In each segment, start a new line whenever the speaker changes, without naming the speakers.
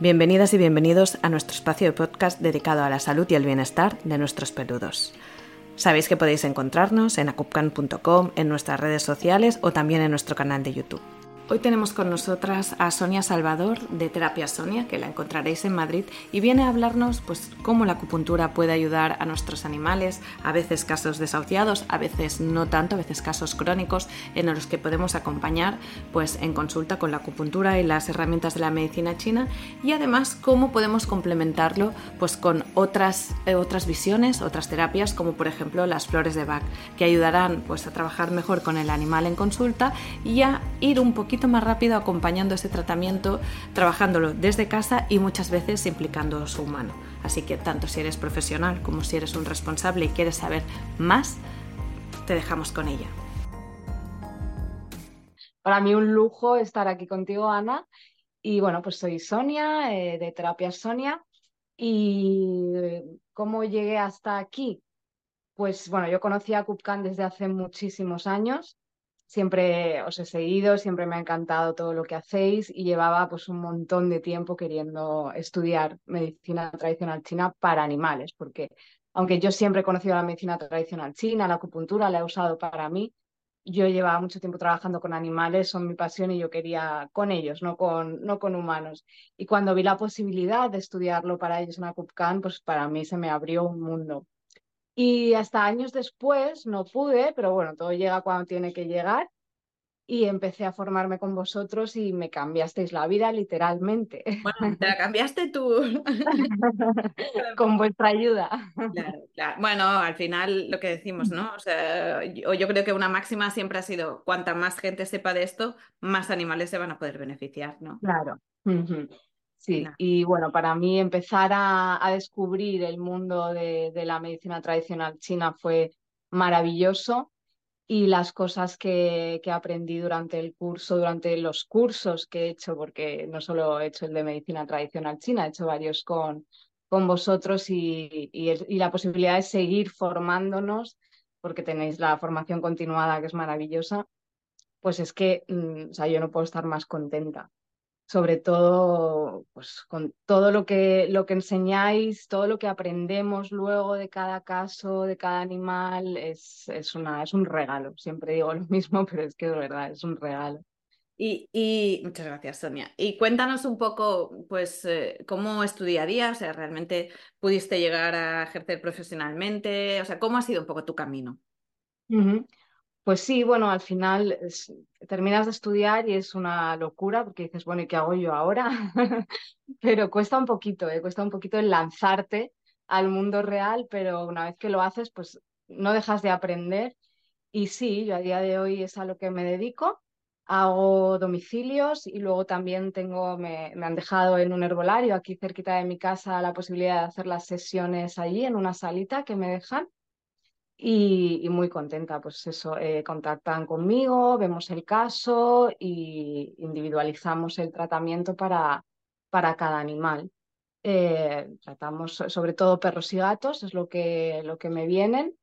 Bienvenidas y bienvenidos a nuestro espacio de podcast dedicado a la salud y el bienestar de nuestros peludos. Sabéis que podéis encontrarnos en acupcan.com, en nuestras redes sociales o también en nuestro canal de YouTube. Hoy tenemos con nosotras a Sonia Salvador de Terapia Sonia, que la encontraréis en Madrid, y viene a hablarnos pues cómo la acupuntura puede ayudar a nuestros animales, a veces casos desahuciados, a veces no tanto, a veces casos crónicos en los que podemos acompañar pues en consulta con la acupuntura y las herramientas de la medicina china y además cómo podemos complementarlo pues con otras eh, otras visiones, otras terapias como por ejemplo las flores de Bach, que ayudarán pues a trabajar mejor con el animal en consulta y a ir un poquito más rápido acompañando ese tratamiento, trabajándolo desde casa y muchas veces implicando su humano. Así que tanto si eres profesional como si eres un responsable y quieres saber más, te dejamos con ella.
Para mí un lujo estar aquí contigo, Ana. Y bueno, pues soy Sonia, eh, de Terapia Sonia. ¿Y cómo llegué hasta aquí? Pues bueno, yo conocí a Cupcan desde hace muchísimos años siempre os he seguido, siempre me ha encantado todo lo que hacéis y llevaba pues un montón de tiempo queriendo estudiar medicina tradicional china para animales, porque aunque yo siempre he conocido la medicina tradicional china, la acupuntura la he usado para mí, yo llevaba mucho tiempo trabajando con animales, son mi pasión y yo quería con ellos, no con, no con humanos. Y cuando vi la posibilidad de estudiarlo para ellos en Acupcan, pues para mí se me abrió un mundo. Y hasta años después no pude, pero bueno, todo llega cuando tiene que llegar. Y empecé a formarme con vosotros y me cambiasteis la vida literalmente.
Bueno, te la cambiaste tú.
con vuestra ayuda.
Claro, claro. Bueno, al final lo que decimos, ¿no? O sea, yo, yo, creo que una máxima siempre ha sido, cuanta más gente sepa de esto, más animales se van a poder beneficiar, ¿no?
Claro. Sí, y bueno, para mí empezar a, descubrir el mundo de, la medicina tradicional china fue maravilloso y las cosas que, aprendí durante el curso, durante los cursos que he hecho, porque no solo he hecho el de medicina tradicional china, he hecho varios con, con vosotros y, y, la posibilidad de seguir formándonos, porque tenéis la formación continuada que es maravillosa, pues es que mm, o sea, yo no puedo estar más contenta sobre todo pues, con todo lo que, lo que enseñáis, todo lo que aprendemos luego de cada caso, de cada animal, es, es, una, es un regalo. Siempre digo lo mismo, pero es que de verdad es un regalo.
Y, y, muchas gracias, Sonia. Y cuéntanos un poco, pues, eh, cómo o sea, realmente pudiste llegar a ejercer profesionalmente, o sea, cómo ha sido un poco tu camino.
Pues sí, bueno, al final terminas de estudiar y es una locura porque dices, bueno, ¿y qué hago yo ahora? pero cuesta un poquito, ¿eh? cuesta un poquito el lanzarte al mundo real, pero una vez que lo haces, pues no dejas de aprender. Y sí, yo a día de hoy es a lo que me dedico. Hago domicilios y luego también tengo, me, me han dejado en un herbolario aquí cerquita de mi casa la posibilidad de hacer las sesiones allí en una salita que me dejan y, muy contenta, pues eso, eh, contactan conmigo, vemos el caso y individualizamos el tratamiento para, para cada animal. Eh, tratamos sobre todo perros y gatos, es lo que, lo que me vienen.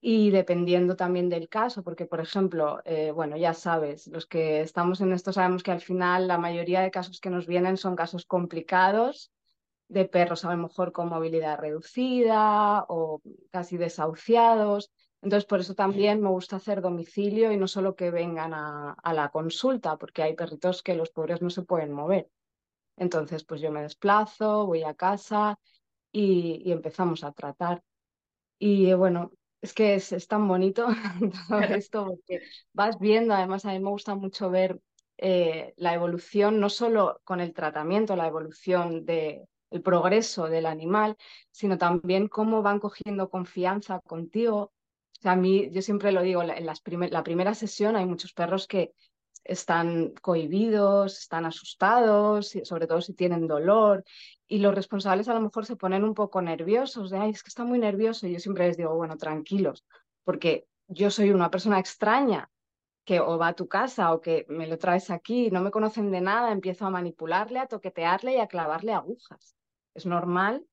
Y dependiendo también del caso, porque por ejemplo, eh, bueno, ya sabes, los que estamos en esto sabemos que al final la mayoría de casos que nos vienen son casos complicados de perros a lo mejor con movilidad reducida o casi desahuciados. Entonces, por eso también me gusta hacer domicilio y no solo que vengan a, la consulta, porque hay perritos que los pobres no se pueden mover. Entonces, pues yo me desplazo, voy a casa y, empezamos a tratar. Y bueno, es que es, tan bonito todo esto porque vas viendo, además a mí me gusta mucho ver eh, la evolución, no solo con el tratamiento, la evolución de, el progreso del animal, sino también cómo van cogiendo confianza contigo. O sea, a mí, yo siempre lo digo, en las la primera sesión hay muchos perros que están cohibidos, están asustados, sobre todo si tienen dolor, y los responsables a lo mejor se ponen un poco nerviosos, de, ay, es que está muy nervioso, y yo siempre les digo, bueno, tranquilos, porque yo soy una persona extraña que o va a tu casa o que me lo traes aquí, no me conocen de nada, empiezo a manipularle, a toquetearle y a clavarle agujas. Es normal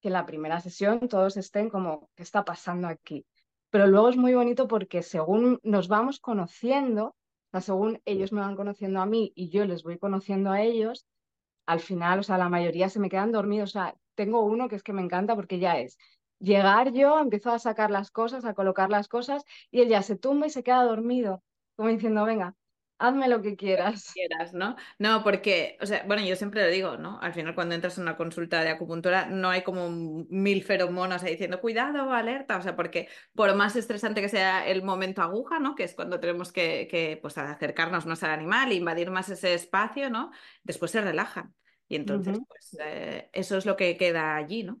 que en la primera sesión todos estén como, ¿qué está pasando aquí? Pero luego es muy bonito porque según nos vamos conociendo, según ellos me van conociendo a mí y yo les voy conociendo a ellos, al final, o sea, la mayoría se me quedan dormidos. O sea, tengo uno que es que me encanta porque ya es llegar yo, empiezo a sacar las cosas, a colocar las cosas y él ya se tumba y se queda dormido, como diciendo, venga, hazme lo que quieras.
quieras, ¿no? No, porque, o sea, bueno, yo siempre lo digo, ¿no? Al final cuando entras en una consulta de acupuntura no hay como mil feromonas ahí diciendo, cuidado, alerta, o sea, porque por más estresante que sea el momento aguja, ¿no? Que es cuando tenemos que, que pues, acercarnos más al animal, invadir más ese espacio, ¿no? Después se relajan. Y entonces, pues, eh, eso es lo que queda allí, ¿no?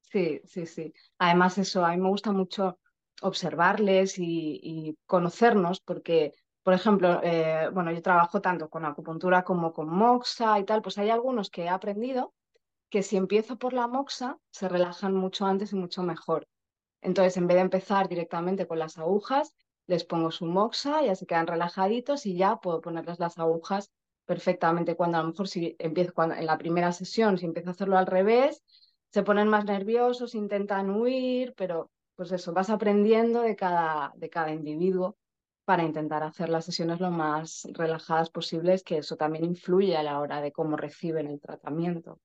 Sí, sí, sí. Además, eso, a mí me gusta mucho observarles y, y conocernos porque por ejemplo, eh, bueno, yo trabajo tanto con acupuntura como con moxa y tal, pues hay algunos que he aprendido que si empiezo por la moxa se relajan mucho antes y mucho mejor. Entonces, en vez de empezar directamente con las agujas, les pongo su moxa, ya se quedan relajaditos y ya puedo ponerles las agujas perfectamente. Cuando a lo mejor si empiezo en la primera sesión, si empiezo a hacerlo al revés, se ponen más nerviosos, intentan huir, pero pues eso, vas aprendiendo de cada, de cada individuo para intentar hacer las sesiones lo más relajadas posibles, que eso también influye a la hora de cómo reciben el tratamiento.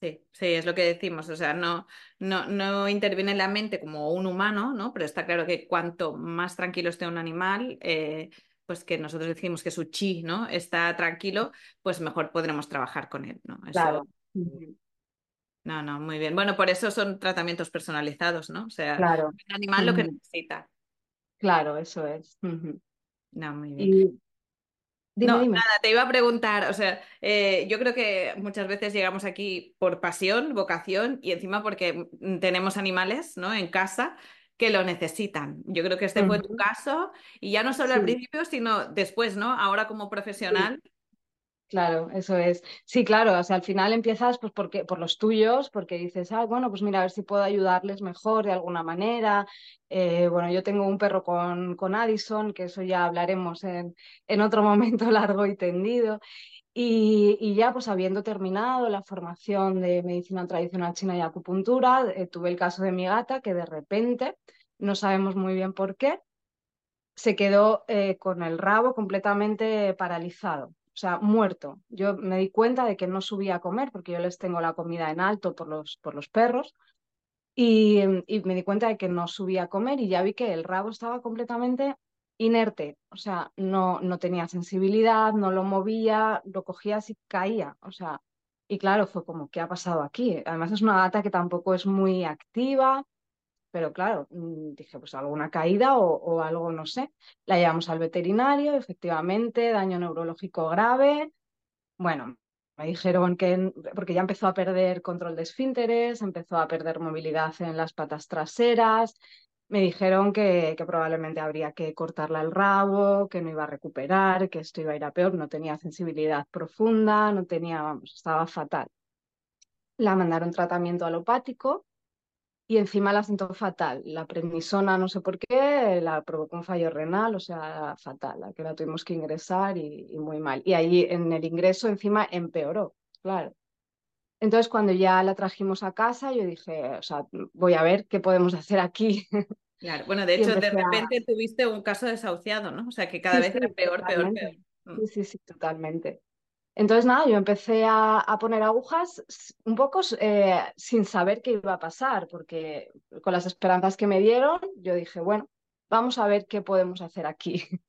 Sí, sí, es lo que decimos, o sea, no, no, no interviene en la mente como un humano, ¿no? Pero está claro que cuanto más tranquilo esté un animal, eh, pues que nosotros decimos que su chi, ¿no? Está tranquilo, pues mejor podremos trabajar con él, ¿no?
Claro.
No, no, muy bien. Bueno, por eso son tratamientos personalizados, ¿no? O sea,
claro.
el animal lo que necesita.
Claro, eso es.
No, muy bien. no, nada, te iba a preguntar, o sea, eh, yo creo que muchas veces llegamos aquí por pasión, vocación y encima porque tenemos animales, ¿no? En casa que lo necesitan. Yo creo que este fue tu caso y ya no solo al principio, sino después, ¿no? Ahora como profesional.
Claro, eso es. Sí, claro, o sea, al final empiezas pues porque, por los tuyos, porque dices, ah, bueno, pues mira, a ver si puedo ayudarles mejor de alguna manera. Eh, bueno, yo tengo un perro con, con Addison, que eso ya hablaremos en, en otro momento largo y tendido. Y, y, ya pues habiendo terminado la formación de medicina tradicional china y acupuntura, eh, tuve el caso de mi gata que de repente, no sabemos muy bien por qué, se quedó eh, con el rabo completamente paralizado o sea, muerto. Yo me di cuenta de que no subía a comer porque yo les tengo la comida en alto por los, por los perros y, y, me di cuenta de que no subía a comer y ya vi que el rabo estaba completamente inerte, o sea, no, no tenía sensibilidad, no lo movía, lo cogía así caía, o sea, y claro, fue como, ¿qué ha pasado aquí? Además es una gata que tampoco es muy activa, pero claro, mm, dije, pues alguna caída o, algo, no sé. La llevamos al veterinario, efectivamente, daño neurológico grave. Bueno, me dijeron que, porque ya empezó a perder control de esfínteres, empezó a perder movilidad en las patas traseras, me dijeron que, probablemente habría que cortarla el rabo, que no iba a recuperar, que esto iba a ir a peor, no tenía sensibilidad profunda, no tenía, vamos, estaba fatal. La mandaron tratamiento alopático y encima la sentó fatal. La prednisona, no sé por qué, la provocó un fallo renal, o sea, fatal, la que la tuvimos que ingresar y, muy mal. Y ahí en el ingreso encima empeoró, claro. Entonces, cuando ya la trajimos a casa, yo dije, o sea, voy a ver qué podemos hacer aquí.
Claro, bueno, de hecho, de repente tuviste un caso desahuciado, ¿no? O sea, que cada vez era peor, peor, peor.
Sí, sí, sí, totalmente. Entonces, nada, yo empecé a, poner agujas un poco eh, sin saber qué iba a pasar, porque con las esperanzas que me dieron, yo dije, bueno, vamos a ver qué podemos hacer aquí.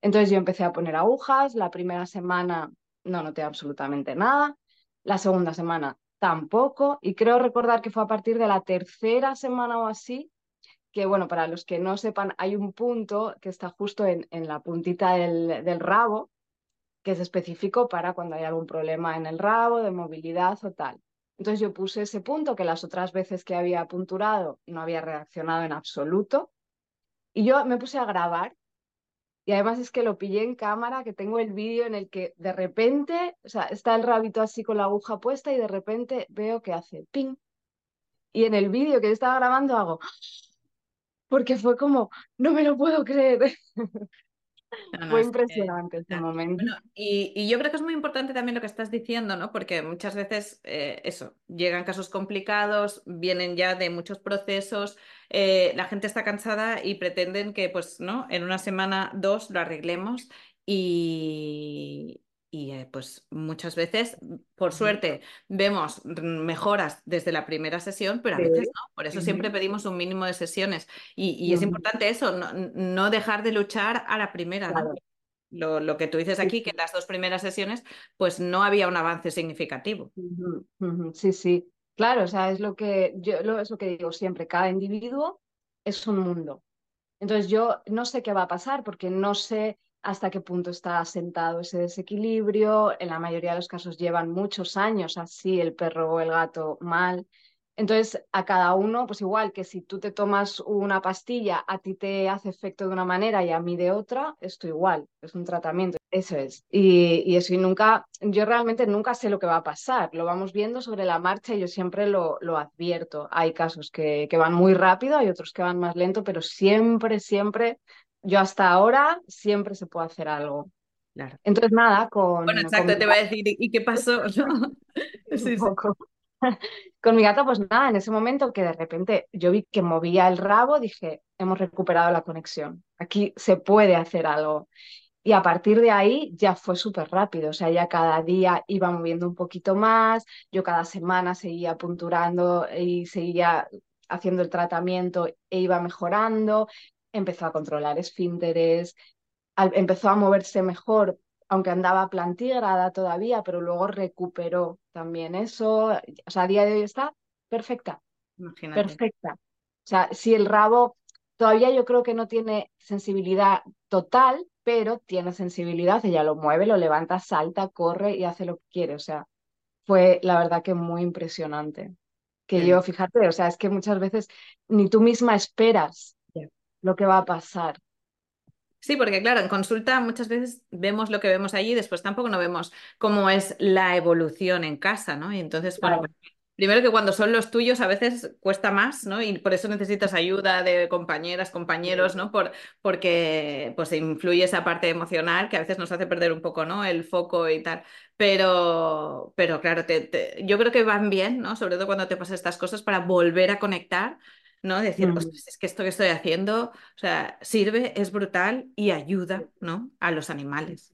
Entonces yo empecé a poner agujas, la primera semana no noté absolutamente nada, la segunda semana tampoco, y creo recordar que fue a partir de la tercera semana o así, que bueno, para los que no sepan, hay un punto que está justo en, la puntita del rabo, que es específico para cuando hay algún problema en el rabo, de movilidad o tal. Entonces yo puse ese punto que las otras veces que había apunturado no había reaccionado en absoluto. Y yo me puse a grabar y además es que lo pillé en cámara, que tengo el vídeo en el que de repente, o sea, está el rabito así con la aguja puesta y de repente veo que hace ping. Y en el vídeo que estaba grabando hago, porque fue como, no me lo puedo creer. Fue impresionante ese momento.
y, yo creo que es muy importante también lo que estás diciendo, ¿no? Porque muchas veces, eh, eso, llegan casos complicados, vienen ya de muchos procesos, eh, la gente está cansada y pretenden que, pues, ¿no? En una semana, dos, lo arreglemos y, y eh, pues muchas veces, por suerte, vemos mejoras desde la primera sesión, pero a veces no. Por eso siempre pedimos un mínimo de sesiones. Y, es importante eso, no, dejar de luchar a la primera. Lo, que tú dices aquí, que en las dos primeras sesiones, pues no había un avance significativo.
Sí, sí. Claro, o sea, es lo que yo es lo que digo siempre, cada individuo es un mundo. Entonces yo no sé qué va a pasar porque no sé hasta qué punto está asentado ese desequilibrio. En la mayoría de los casos llevan muchos años así el perro o el gato mal. Entonces, a cada uno, pues igual que si tú te tomas una pastilla, a ti te hace efecto de una manera y a mí de otra, esto igual, es un tratamiento. Eso es. Y, eso, y nunca, yo realmente nunca sé lo que va a pasar. Lo vamos viendo sobre la marcha y yo siempre lo, lo advierto. Hay casos que, que van muy rápido, hay otros que van más lento, pero siempre, siempre, yo hasta ahora, siempre se puede hacer algo. Claro. Entonces, nada, con.
Bueno, exacto, te voy a decir, ¿y qué pasó?
sí. Con mi gato, pues nada, en ese momento que de repente yo vi que movía el rabo, dije, hemos recuperado la conexión, aquí se puede hacer algo. Y a partir de ahí ya fue súper rápido, o sea, ya cada día iba moviendo un poquito más, yo cada semana seguía punturando y seguía haciendo el tratamiento e iba mejorando, empezó a controlar esfínteres, empezó a moverse mejor aunque andaba plantígrada todavía, pero luego recuperó también eso. O sea, a día de hoy está perfecta. Perfecta. O sea, si el rabo todavía yo creo que no tiene sensibilidad total, pero tiene sensibilidad, ella lo mueve, lo levanta, salta, corre y hace lo que quiere. O sea, fue la verdad que muy impresionante. Que yo, fíjate, o sea, es que muchas veces ni tú misma esperas lo que va a pasar.
Sí, porque claro, en consulta muchas veces vemos lo que vemos allí, después tampoco no vemos cómo es la evolución en casa, ¿no? Y entonces, bueno, primero que cuando son los tuyos a veces cuesta más, ¿no? Y por eso necesitas ayuda de compañeras, compañeros, ¿no? Por, porque pues influye esa parte emocional que a veces nos hace perder un poco, ¿no? El foco y tal. Pero, pero claro, yo creo que van bien, ¿no? Sobre todo cuando te pasan estas cosas para volver a conectar ¿no? Decir, mm. es que esto que estoy haciendo, o sea, sirve, es brutal y ayuda, ¿no? A los animales.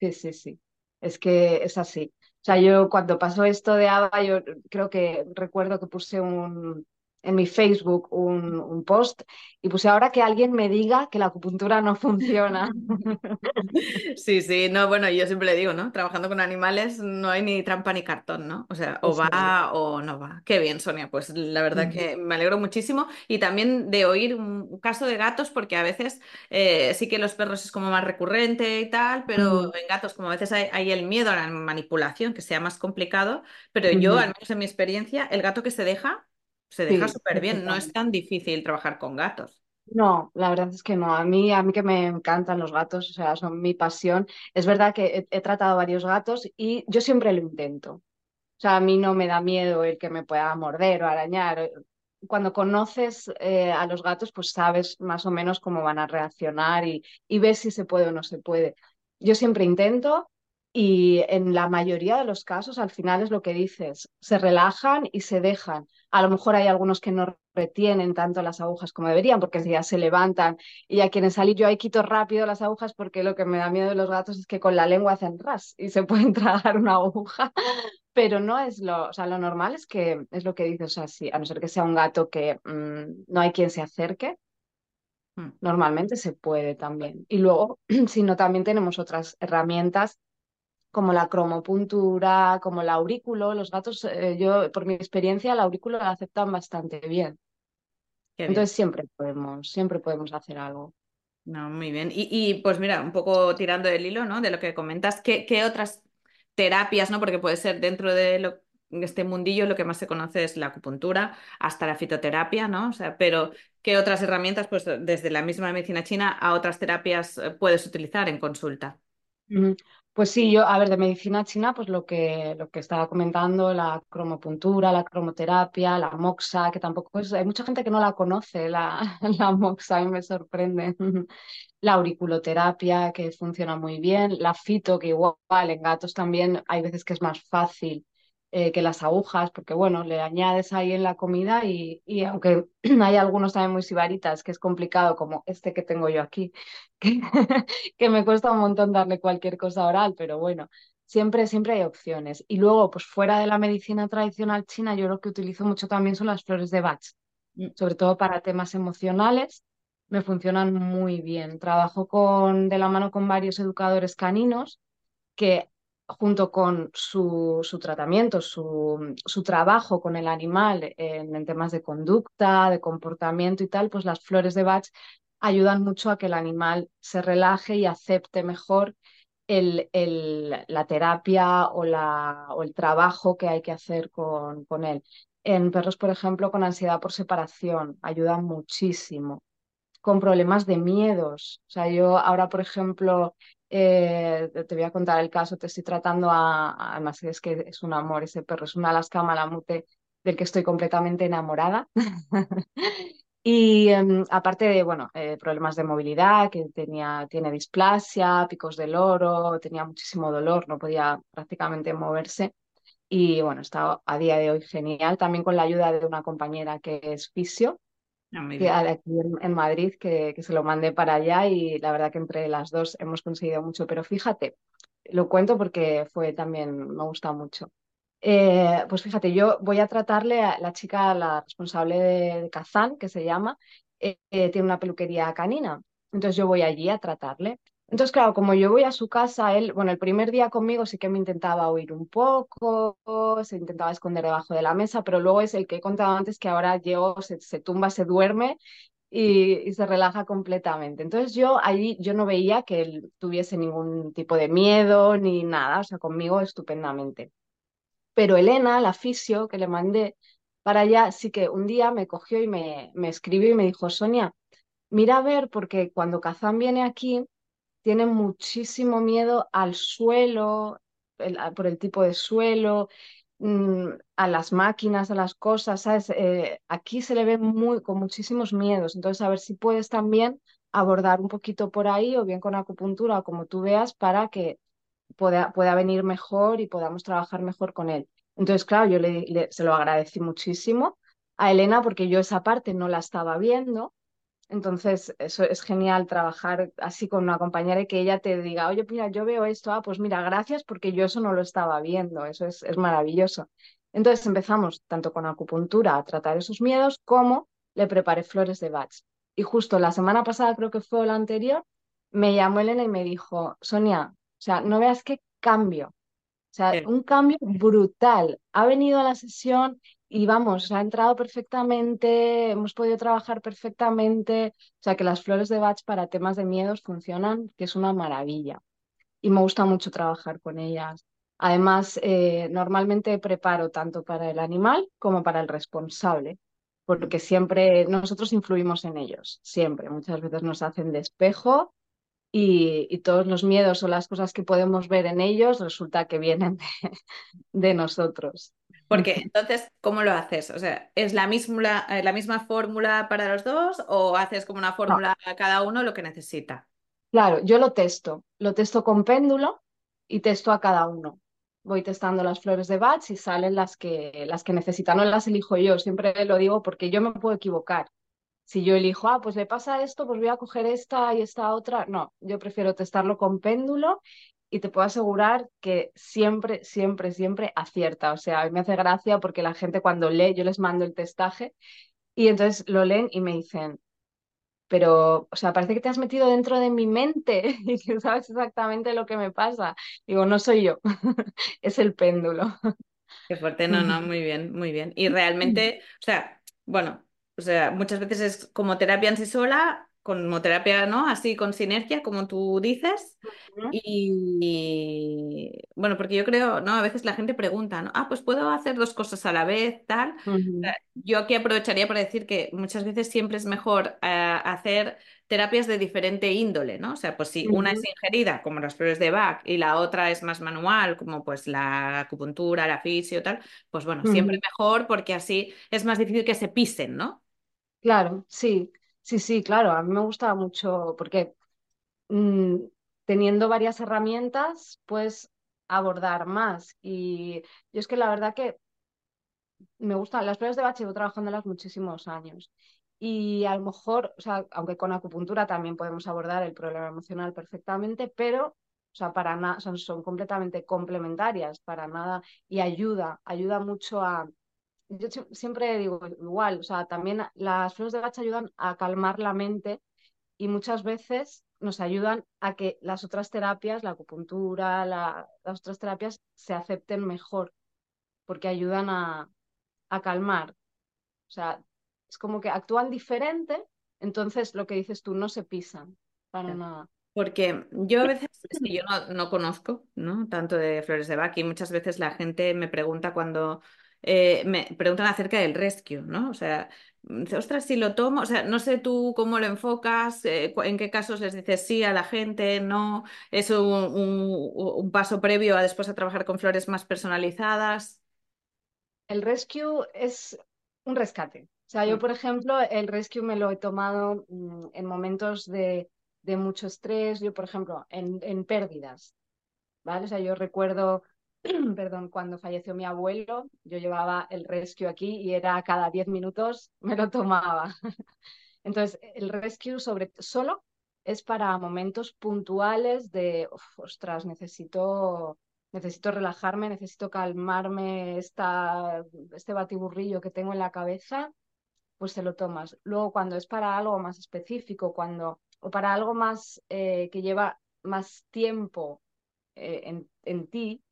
Sí, sí, sí. Es que es así. O sea, yo cuando pasó esto de ABA, yo creo que recuerdo que puse un, en mi Facebook un, post y puse ahora que alguien me diga que la acupuntura no funciona.
Sí, sí, no, bueno, yo siempre le digo, ¿no? Trabajando con animales no hay ni trampa ni cartón, ¿no? O sea, o va o no va. Qué bien, Sonia, pues la verdad que me alegro muchísimo y también de oír un caso de gatos porque a veces eh, sí que los perros es como más recurrente y tal, pero en gatos como a veces hay, el miedo a la manipulación, que sea más complicado, pero yo, al menos en mi experiencia, el gato que se deja se deja súper bien, no es tan difícil trabajar con gatos.
No, la verdad es que no. A mí, a mí que me encantan los gatos, o sea, son mi pasión. Es verdad que he, tratado varios gatos y yo siempre lo intento. O sea, a mí no me da miedo el que me pueda morder o arañar. Cuando conoces eh, a los gatos, pues sabes más o menos cómo van a reaccionar y, y ves si se puede o no se puede. Yo siempre intento y en la mayoría de los casos, al final es lo que dices, se relajan y se dejan. A lo mejor hay algunos que no retienen tanto las agujas como deberían, porque ya se levantan y ya quieren salir. Yo ahí quito rápido las agujas porque lo que me da miedo de los gatos es que con la lengua hacen ras y se pueden tragar una aguja. Pero no es lo, o sea, lo normal es que es lo que dices, o sea, a no ser que sea un gato que mm, no hay quien se acerque, hmm. normalmente se puede también. Y luego, si no, también tenemos otras herramientas como la cromopuntura, como el aurículo. Los gatos, eh, yo por mi experiencia, el aurículo lo aceptan bastante bien. Entonces siempre podemos, siempre podemos hacer algo.
No, muy bien. Y, pues mira, un poco tirando del hilo, ¿no? De lo que comentas, ¿qué, qué otras terapias, ¿no? Porque puede ser dentro de este mundillo lo que más se conoce es la acupuntura, hasta la fitoterapia, ¿no? O sea, pero ¿qué otras herramientas, pues desde la misma medicina china a otras terapias eh, puedes utilizar en consulta?
Pues sí, yo, a ver, de medicina china, pues lo que, lo que estaba comentando, la cromopuntura, la cromoterapia, la moxa, que tampoco es, hay mucha gente que no la conoce, la, la moxa, a mí me sorprende. La auriculoterapia, que funciona muy bien, la fito, que igual en gatos también hay veces que es más fácil eh, que las agujas, porque bueno, le añades ahí en la comida y, y aunque hay algunos también muy sibaritas, que es complicado, como este que tengo yo aquí, que, que me cuesta un montón darle cualquier cosa oral, pero bueno, siempre, siempre hay opciones. Y luego, pues fuera de la medicina tradicional china, yo lo que utilizo mucho también son las flores de Bach, mm. sobre todo para temas emocionales. Me funcionan muy bien. Trabajo con, de la mano con varios educadores caninos que junto con su, su tratamiento, su, su, trabajo con el animal en, temas de conducta, de comportamiento y tal, pues las flores de Bach ayudan mucho a que el animal se relaje y acepte mejor el, el, la terapia o, la, o, el trabajo que hay que hacer con, con, él. En perros, por ejemplo, con ansiedad por separación, ayuda muchísimo. Con problemas de miedos. O sea, yo ahora, por ejemplo, eh, te voy a contar el caso, te estoy tratando a, además es que es un amor ese perro, es un Alaska Malamute del que estoy completamente enamorada. Y um, aparte de, bueno, eh, problemas de movilidad, que tenía, tiene displasia, picos de loro, tenía muchísimo dolor, no podía prácticamente moverse. Y bueno, está a día de hoy genial, también con la ayuda de una compañera que es fisio,
Ah,
que aquí en, en Madrid, que, que se lo mandé para allá y la verdad que entre las dos hemos conseguido mucho. Pero fíjate, lo cuento porque fue también, me gusta mucho. Eh, pues fíjate, yo voy a tratarle a la chica, la responsable de, de Kazán, que se llama, eh, eh, tiene una peluquería canina. Entonces yo voy allí a tratarle. Entonces, claro, como yo voy a su casa, él, bueno, el primer día conmigo sí que me intentaba oír un poco, se intentaba esconder debajo de la mesa, pero luego es el que he contado antes que ahora llego, se, tumba, se duerme y, y, se relaja completamente. Entonces yo allí, yo no veía que él tuviese ningún tipo de miedo ni nada, o sea, conmigo estupendamente. Pero Elena, la fisio que le mandé para allá, sí que un día me cogió y me, me escribió y me dijo, Sonia, mira a ver, porque cuando Kazán viene aquí, tiene muchísimo miedo al suelo, el, por el tipo de suelo, mmm, a las máquinas, a las cosas, ¿sabes? Eh, aquí se le ve muy, con muchísimos miedos. Entonces, a ver si puedes también abordar un poquito por ahí, o bien con acupuntura, o como tú veas, para que pueda, pueda venir mejor y podamos trabajar mejor con él. Entonces, claro, yo le, le, se lo agradecí muchísimo a Elena porque yo esa parte no la estaba viendo. Entonces, eso es genial trabajar así con una compañera y que ella te diga, oye, mira, yo veo esto, ah, pues mira, gracias porque yo eso no lo estaba viendo, eso es, es maravilloso. Entonces empezamos tanto con acupuntura a tratar esos miedos como le preparé flores de Bach. Y justo la semana pasada, creo que fue la anterior, me llamó Elena y me dijo, Sonia, o sea, no veas qué cambio. O sea,
Sí.
un cambio brutal. Ha venido a la sesión y vamos, ha entrado perfectamente, hemos podido trabajar perfectamente. O sea, que las flores de Bach para temas de miedos funcionan, que es una maravilla. Y me gusta mucho trabajar con ellas. Además, eh, normalmente preparo tanto para el animal como para el responsable, porque siempre nosotros influimos en ellos, siempre. Muchas veces nos hacen de espejo y, todos los miedos o las cosas que podemos ver en ellos resulta que vienen de nosotros.
Porque entonces, ¿cómo lo haces? O sea, ¿es la misma, la misma fórmula para los dos o haces como una
No,
fórmula a cada uno lo que necesita?
claro, yo lo testo, lo testo con péndulo y testo a cada uno. Voy testando las flores de Bach y salen las que, las que necesitan, no las elijo yo, siempre lo digo porque yo me puedo equivocar. Si yo elijo, ah, pues le pasa esto, pues voy a coger esta y esta otra. No, yo prefiero testarlo con péndulo y te puedo asegurar que siempre, siempre, siempre acierta. O sea, a mí me hace gracia porque la gente cuando lee, yo les mando el testaje y entonces lo leen y me dicen, pero, o sea, parece que te has metido dentro de mi mente y que sabes exactamente lo que me pasa. Digo, no soy yo, es el péndulo.
Qué fuerte, no, no, muy bien, muy bien. Y realmente, o sea, bueno, o sea, muchas veces es como terapia en sí sola, como terapia, ¿no? Así con sinergia, como tú dices. Y bueno, porque yo creo, ¿no? A veces la gente pregunta, ¿no? Ah, pues puedo hacer dos cosas a la vez, tal. Yo aquí aprovecharía para decir que muchas veces siempre es mejor eh, hacer terapias de diferente índole, ¿no? O sea, pues si una es ingerida, como las flores de Bach, y la otra es más manual, como pues la acupuntura, la fisio, tal, pues bueno, siempre mejor porque así es más difícil que se pisen, ¿no?
Claro, sí, sí, sí, claro. A mí me gusta mucho porque mm, teniendo varias herramientas, pues abordar más. Y yo es que la verdad que me gustan las flores de Bach, llevo trabajándolas muchísimos años. Y a lo mejor, o sea, aunque con acupuntura también podemos abordar el problema emocional perfectamente, pero, o sea, para nada, son, son completamente complementarias, para nada, y ayuda, ayuda mucho a, yo siempre digo igual, o sea, también las flores de Bach ayudan a calmar la mente y muchas veces nos ayudan a que las otras terapias, la acupuntura, las otras terapias se acepten mejor, porque ayudan a, a calmar. O sea, es como que actúan diferente, entonces lo que dices tú, no se pisan para nada.
Porque yo a veces, yo no, no, conozco ¿no? tanto de flores de Bach y muchas veces la gente me pregunta cuando eh, me preguntan acerca del rescue, ¿no? O sea, ostras, si lo tomo, o sea, no sé tú cómo lo enfocas, eh, en qué casos les dices sí a la gente, no, es un, paso previo a después a trabajar con flores más personalizadas.
El rescue es un rescate. O sea, yo, mm. por ejemplo, el rescue me lo he tomado mm, en momentos de, mucho estrés, yo, por ejemplo, en, en pérdidas, ¿vale? O sea, yo recuerdo perdón, cuando falleció mi abuelo, yo llevaba el rescue aquí y era cada 10 minutos me lo tomaba. Entonces, el rescue sobre solo es para momentos puntuales de, ostras, necesito, necesito relajarme, necesito calmarme esta, este batiburrillo que tengo en la cabeza, pues te lo tomas. Luego, cuando es para algo más específico, cuando, o para algo más eh, que lleva más tiempo eh, en, en ti,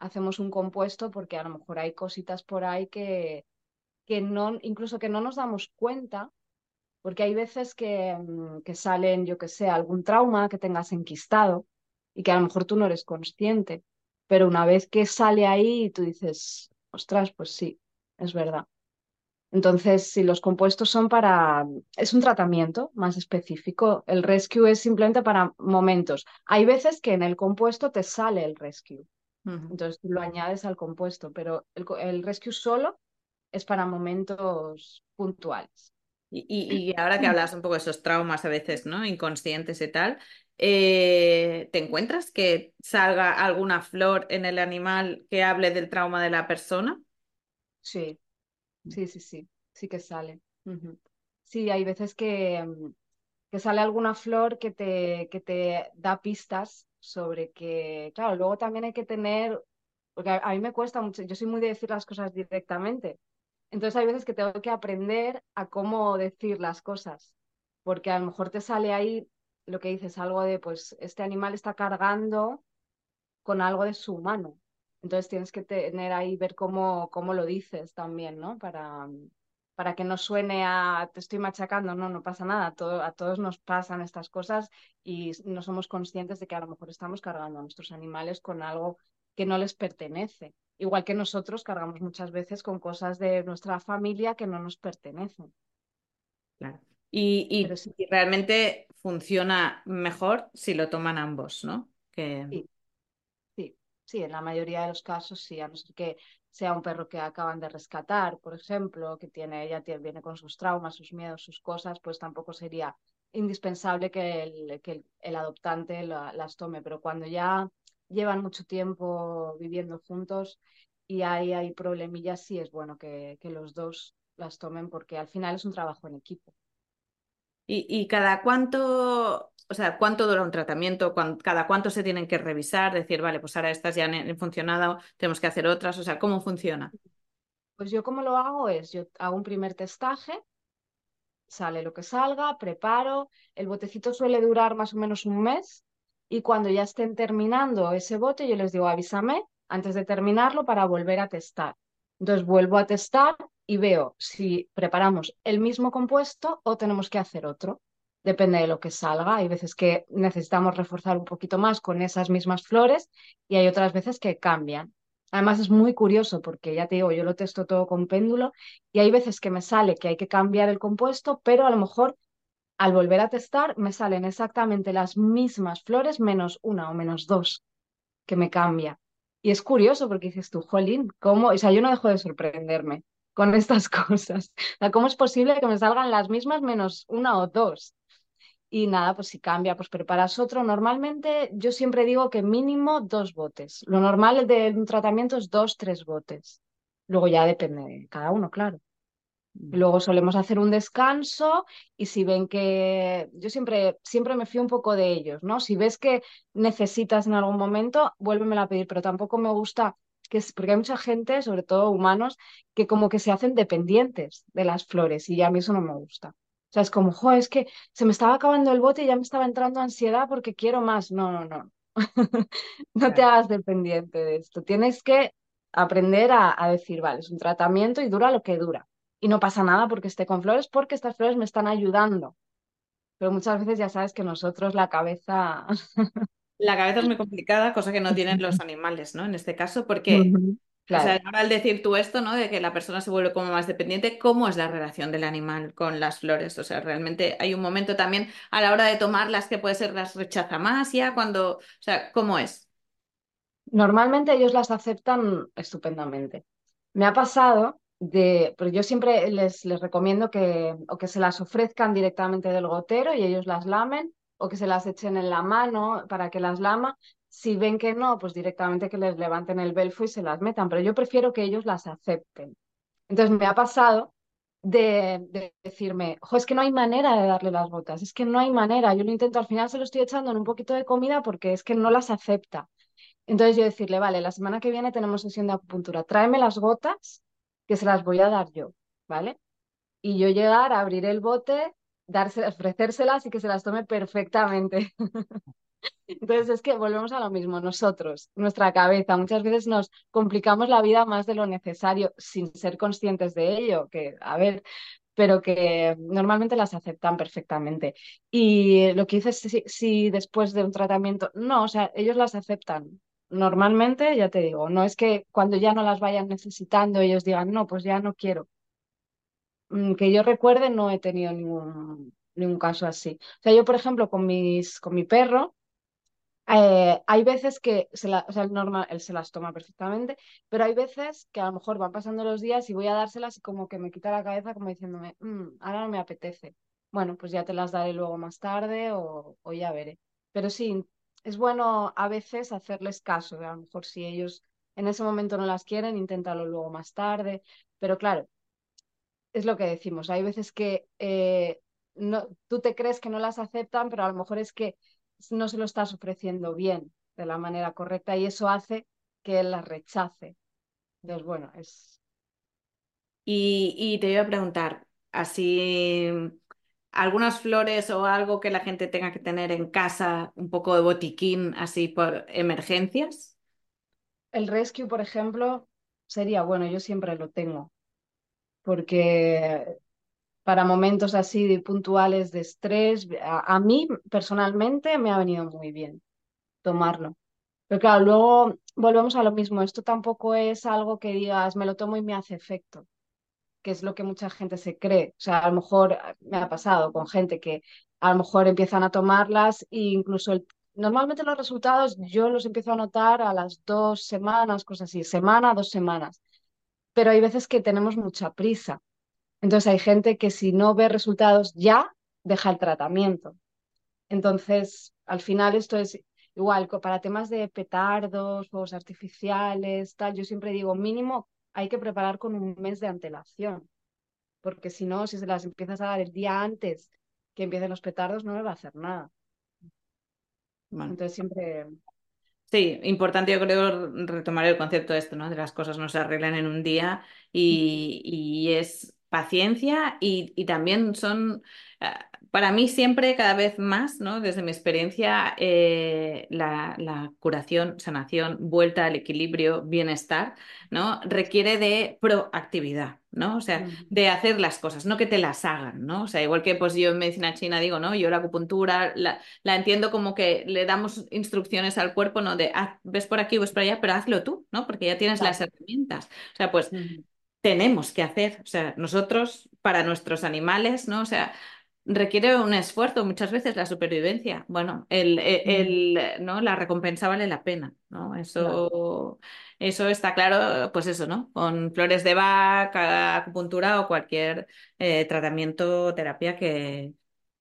hacemos un compuesto porque a lo mejor hay cositas por ahí que, que no, incluso que no nos damos cuenta, porque hay veces que, mm, que salen, yo que sé, algún trauma que tengas enquistado y que a lo mejor tú no eres consciente, pero una vez que sale ahí tú dices, ostras, pues sí, es verdad. Entonces, si los compuestos son para, es un tratamiento más específico, el rescue es simplemente para momentos. Hay veces que en el compuesto te sale el rescue, entonces lo añades al compuesto, pero el, rescue solo es para momentos puntuales.
Y, ahora que hablas un poco de esos traumas a veces, ¿no? Inconscientes y tal, eh, ¿te encuentras que salga alguna flor en el animal que hable del trauma de la persona?
Sí, mm. sí, sí, sí, sí que sale. Sí, hay veces que, mm, que sale alguna flor que te, que te da pistas sobre que, claro, luego también hay que tener, porque a, mí me cuesta mucho, yo soy muy de decir las cosas directamente, entonces hay veces que tengo que aprender a cómo decir las cosas, porque a lo mejor te sale ahí lo que dices, algo de, pues, este animal está cargando con algo de su mano. Entonces tienes que tener ahí, ver cómo, cómo lo dices también, ¿no? Para, para que no suene a te estoy machacando, no, no pasa nada, a todos nos pasan estas cosas y no somos conscientes de que a lo mejor estamos cargando a nuestros animales con algo que no les pertenece. Igual que nosotros cargamos muchas veces con cosas de nuestra familia que no nos pertenecen.
Claro. Y, realmente funciona mejor si lo toman ambos, ¿no?
Sí. sí, sí, en la mayoría de los casos sí, a no ser que sea un perro que acaban de rescatar, por ejemplo, que tiene, ella viene con sus traumas, sus miedos, sus cosas, pues tampoco sería indispensable que el, que el, adoptante las tome. Pero cuando ya llevan mucho tiempo viviendo juntos y hay, hay problemillas, sí es bueno que, que los dos las tomen porque al final es un trabajo en equipo.
¿Y, cada cuánto, o sea, cuánto dura un tratamiento? ¿Cada cuánto se tienen que revisar? Decir, vale, pues ahora estas ya han, funcionado, tenemos que hacer otras. O sea, ¿cómo funciona?
Pues yo como lo hago es, yo hago un primer testaje, sale lo que salga, preparo, el botecito suele durar más o menos un mes y cuando ya estén terminando ese bote yo les digo avísame antes de terminarlo para volver a testar. Entonces vuelvo a testar y veo si preparamos el mismo compuesto o tenemos que hacer otro. Depende de lo que salga. Hay veces que necesitamos reforzar un poquito más con esas mismas flores y hay otras veces que cambian. Además es muy curioso porque ya te digo, yo lo testo todo con péndulo y hay veces que me sale que hay que cambiar el compuesto, pero a lo mejor al volver a testar me salen exactamente las mismas flores menos una o menos dos que me cambia. Y es curioso porque dices tú, jolín, ¿cómo? O sea, yo no dejo de sorprenderme con estas cosas. ¿Cómo es posible que me salgan las mismas menos una o dos? Y nada, pues si cambia, pues preparas otro. Normalmente yo siempre digo que mínimo dos botes. Lo normal de un tratamiento es dos, tres botes. Luego ya depende de cada uno, claro. Luego solemos hacer un descanso y si ven que yo siempre, siempre me fío un poco de ellos, ¿no? Si ves que necesitas en algún momento, vuélvemela a pedir, pero tampoco me gusta que es, porque hay mucha gente, sobre todo humanos, que como que se hacen dependientes de las flores y a mí eso no me gusta. O sea, es como, jo, es que se me estaba acabando el bote y ya me estaba entrando ansiedad porque quiero más. No, no, no. no te hagas dependiente de esto. Tienes que aprender a, a decir, vale, es un tratamiento y dura lo que dura y no pasa nada porque esté con flores, porque estas flores me están ayudando. Pero muchas veces ya sabes que nosotros la cabeza...
La cabeza es muy complicada, cosa que no tienen los animales, ¿no? En este caso, porque, o sea, ahora al decir tú esto, ¿no? De que la persona se vuelve como más dependiente, ¿cómo es la relación del animal con las flores? O sea, realmente hay un momento también a la hora de tomarlas que puede ser las rechaza más ya, cuando, o sea, ¿cómo es?
Normalmente ellos las aceptan estupendamente. Me ha pasado de, pero yo siempre les, les recomiendo que o que se las ofrezcan directamente del gotero y ellos las lamen, o que se las echen en la mano para que las lama. Si ven que no, pues directamente que les levanten el belfo y se las metan, pero yo prefiero que ellos las acepten. Entonces me ha pasado de, de decirme, jo, es que no hay manera de darle las botas, es que no hay manera, yo lo intento, al final se lo estoy echando en un poquito de comida porque es que no las acepta. Entonces yo decirle, vale, la semana que viene tenemos sesión de acupuntura, tráeme las gotas que se las voy a dar yo, ¿vale? Y yo llegar, a abrir el bote, darse, ofrecérselas y que se las tome perfectamente. Entonces es que volvemos a lo mismo, nosotros, nuestra cabeza, muchas veces nos complicamos la vida más de lo necesario sin ser conscientes de ello, que, a ver, pero que normalmente las aceptan perfectamente. Y lo que dices, si, si después de un tratamiento, no, o sea, ellos las aceptan, normalmente, ya te digo, no es que cuando ya no las vayan necesitando ellos digan, no, pues ya no quiero. Mm, que yo recuerde, no he tenido ningún, ningún caso así. O sea, yo, por ejemplo, con, mis, con mi perro, eh, hay veces que se la, o sea, normal, él se las toma perfectamente, pero hay veces que a lo mejor van pasando los días y voy a dárselas y como que me quita la cabeza como diciéndome, mm, ahora no me apetece. Bueno, pues ya te las daré luego más tarde o, o ya veré. Pero sí, es bueno a veces hacerles caso, a lo mejor si ellos en ese momento no las quieren, inténtalo luego más tarde, pero claro, es lo que decimos, hay veces que eh, no, tú te crees que no las aceptan, pero a lo mejor es que no se lo estás ofreciendo bien, de la manera correcta, y eso hace que él las rechace. Entonces, bueno, es...
Y, y te iba a preguntar, así algunas flores o algo que la gente tenga que tener en casa, un poco de botiquín así por emergencias?
El rescue, por ejemplo, sería bueno, yo siempre lo tengo, porque para momentos así puntuales de estrés, a, mí personalmente me ha venido muy bien tomarlo. Pero claro, luego volvemos a lo mismo, esto tampoco es algo que digas, me lo tomo y me hace efecto que es lo que mucha gente se cree. O sea, a lo mejor me ha pasado con gente que a lo mejor empiezan a tomarlas e incluso normalmente los resultados yo los empiezo a notar a las dos semanas, cosas así, semana, dos semanas. Pero hay veces que tenemos mucha prisa. Entonces hay gente que si no ve resultados ya, deja el tratamiento. Entonces, al final esto es igual, para temas de petardos, fuegos artificiales, tal, yo siempre digo mínimo hay que preparar con un mes de antelación, porque si no, si se las empiezas a dar el día antes que empiecen los petardos, no me va a hacer nada. Entonces siempre...
Sí, importante yo creo retomar el concepto de esto, ¿no? De las cosas no se arreglan en un día y, y es paciencia y, y también son eh, para mí siempre, cada vez más, ¿no? desde mi experiencia, eh, la, la, curación, sanación, vuelta al equilibrio, bienestar, ¿no? requiere de proactividad, ¿no? O sea, de hacer las cosas, no que te las hagan, ¿no? O sea, igual que pues yo en medicina china digo, ¿no? Yo la acupuntura la, la entiendo como que le damos instrucciones al cuerpo, ¿no? De, ah, ves por aquí, ves por allá, pero hazlo tú, ¿no? Porque ya tienes las herramientas. O sea, pues... Tenemos que hacer, o sea, nosotros para nuestros animales, ¿no? O sea, requiere un esfuerzo, muchas veces la supervivencia. Bueno, el, e, el, ¿no? la recompensa vale la pena, ¿no? Eso, eso está claro, pues eso, ¿no? Con flores de vaca, acupuntura o cualquier eh, tratamiento, terapia que,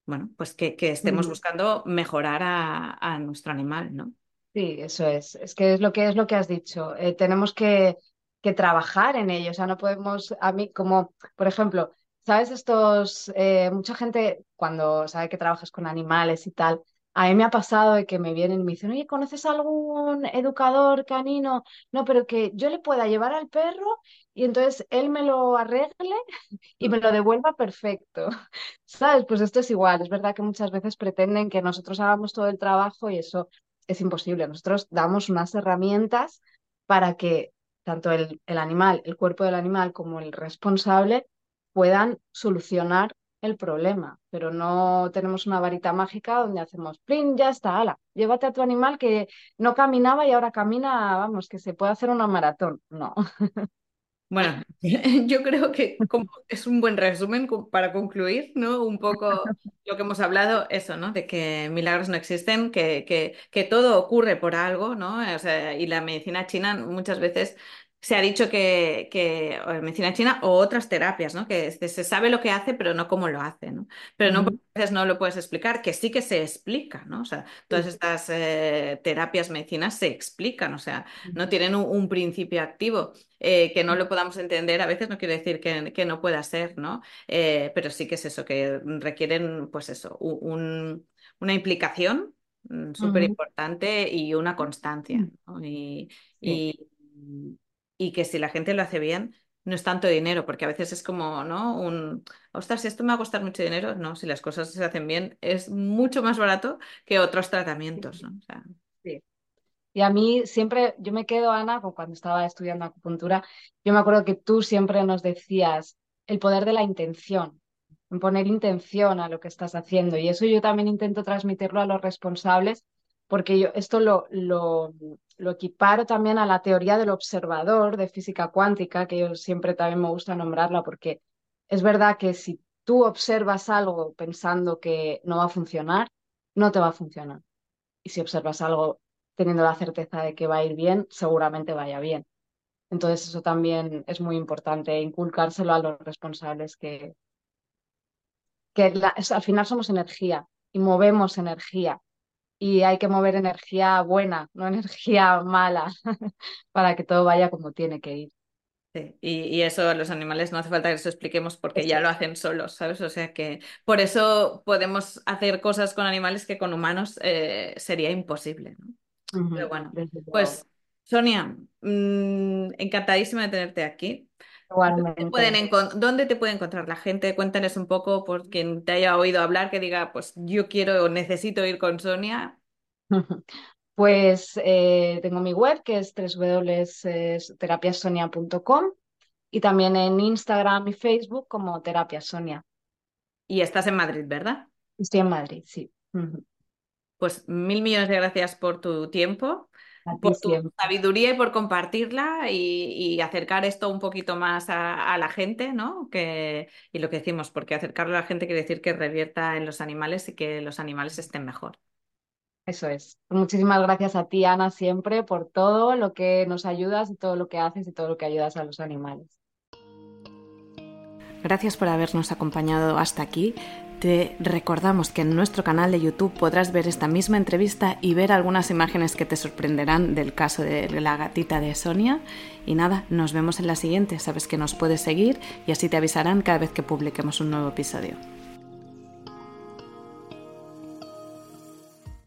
bueno, pues que, estemos buscando mejorar a, nuestro animal, ¿no?
Sí, eso es. Es que es lo que es lo que has dicho. Eh, tenemos que, que, trabajar en ello. O sea, no podemos, a mí, como, por ejemplo, ¿sabes? Estos, eh, mucha gente cuando sabe que trabajas con animales y tal, a mí me ha pasado de que me vienen y me dicen, oye, ¿conoces algún educador canino? No, pero que yo le pueda llevar al perro y entonces él me lo arregle y me lo devuelva perfecto. ¿Sabes? Pues esto es igual. Es verdad que muchas veces pretenden que nosotros hagamos todo el trabajo y eso es imposible. Nosotros damos unas herramientas para que tanto el, animal, el cuerpo del animal como el responsable puedan solucionar el problema, pero no tenemos una varita mágica donde hacemos, plin, ya está, ala, llévate a tu animal que no caminaba y ahora camina, vamos, que se puede hacer una maratón. No.
Bueno, yo creo que es un buen resumen para concluir, ¿no? Un poco lo que hemos hablado, eso, ¿no? De que milagros no existen, que, que, que todo ocurre por algo, ¿no? O sea, y la medicina china muchas veces se ha dicho que, que medicina china o otras terapias, ¿no? Que se, sabe lo que hace, pero no cómo lo hace, ¿no? Pero no, a veces no lo puedes explicar, que sí que se explica, ¿no? O sea, todas estas eh, terapias, medicinas se explican, o sea, no tienen un, principio activo. Eh, que no lo podamos entender a veces no quiere decir que, que no pueda ser, ¿no? Eh, pero sí que es eso, que requieren, pues eso, un, una implicación mm, súper importante y una constancia, ¿no? y y que si la gente lo hace bien, no es tanto dinero, porque a veces es como, ¿no? Un, ostras, esto me va a costar mucho dinero. No, si las cosas se hacen bien, es mucho más barato que otros tratamientos, ¿no?
sí. Y a mí siempre, yo me quedo, Ana, cuando estaba estudiando acupuntura, yo me acuerdo que tú siempre nos decías el poder de la intención, poner intención a lo que estás haciendo. Y eso yo también intento transmitirlo a los responsables, porque yo esto lo, lo, equiparo también a la teoría del observador de física cuántica, que yo siempre también me gusta nombrarla porque es verdad que si tú observas algo pensando que no va a funcionar, no te va a funcionar. Y si observas algo teniendo la certeza de que va a ir bien, seguramente vaya bien. Entonces eso también es muy importante, inculcárselo a los responsables que, que al final somos energía y movemos energía y hay que mover energía buena, no energía mala, para que todo vaya como tiene que ir.
Sí, y, eso a los animales no hace falta que les expliquemos porque ya lo hacen solos, ¿sabes? O sea que por eso podemos hacer cosas con animales que con humanos eh, sería imposible, ¿no? Pero bueno, pues Sonia, mm, encantadísima de tenerte aquí. ¿Dónde te, pueden ¿Dónde te puede encontrar la gente? Cuéntanos un poco por quien te haya oído hablar que diga, pues yo quiero o necesito ir con Sonia.
Pues eh, tengo mi web que es www.terapiasonia.com y también en Instagram y Facebook como Terapia Sonia.
Y estás en Madrid, ¿verdad?
Estoy en Madrid, sí.
Pues mil millones de gracias por tu tiempo por tu sabiduría y por compartirla y, acercar esto un poquito más a, la gente, ¿no? Que, y lo que decimos, porque acercarlo a la gente quiere decir que revierta en los animales y que los animales estén mejor.
Eso es. Muchísimas gracias a ti, Ana, siempre por todo lo que nos ayudas y todo lo que haces y todo lo que ayudas a los animales.
Gracias por habernos acompañado hasta aquí. Te recordamos que en nuestro canal de YouTube podrás ver esta misma entrevista y ver algunas imágenes que te sorprenderán del caso de la gatita de Sonia. Y nada, nos vemos en la siguiente. Sabes que nos puedes seguir y así te avisarán cada vez que publiquemos un nuevo episodio.